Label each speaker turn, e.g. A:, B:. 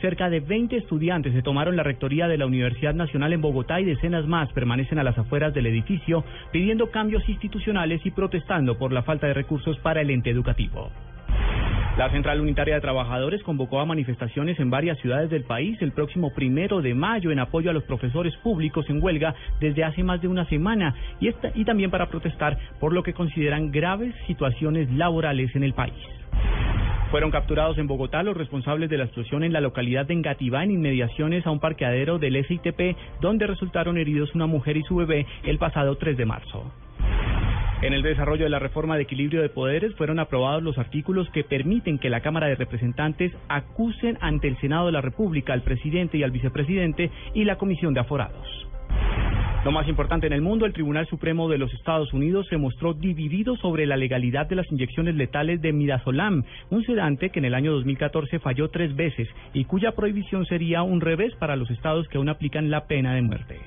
A: Cerca de 20 estudiantes se tomaron la rectoría de la Universidad Nacional en Bogotá y decenas más permanecen a las afueras del edificio pidiendo cambios institucionales y protestando por la falta de recursos para el ente educativo. La Central Unitaria de Trabajadores convocó a manifestaciones en varias ciudades del país el próximo primero de mayo en apoyo a los profesores públicos en huelga desde hace más de una semana y, y también para protestar por lo que consideran graves situaciones laborales en el país. Fueron capturados en Bogotá los responsables de la explosión en la localidad de Engativá, en inmediaciones a un parqueadero del SITP, donde resultaron heridos una mujer y su bebé el pasado 3 de marzo. En el desarrollo de la reforma de equilibrio de poderes fueron aprobados los artículos que permiten que la Cámara de Representantes acusen ante el Senado de la República al presidente y al vicepresidente y la Comisión de Aforados. Lo más importante en el mundo, el Tribunal Supremo de los Estados Unidos se mostró dividido sobre la legalidad de las inyecciones letales de midazolam, un sedante que en el año 2014 falló tres veces y cuya prohibición sería un revés para los estados que aún aplican la pena de muerte.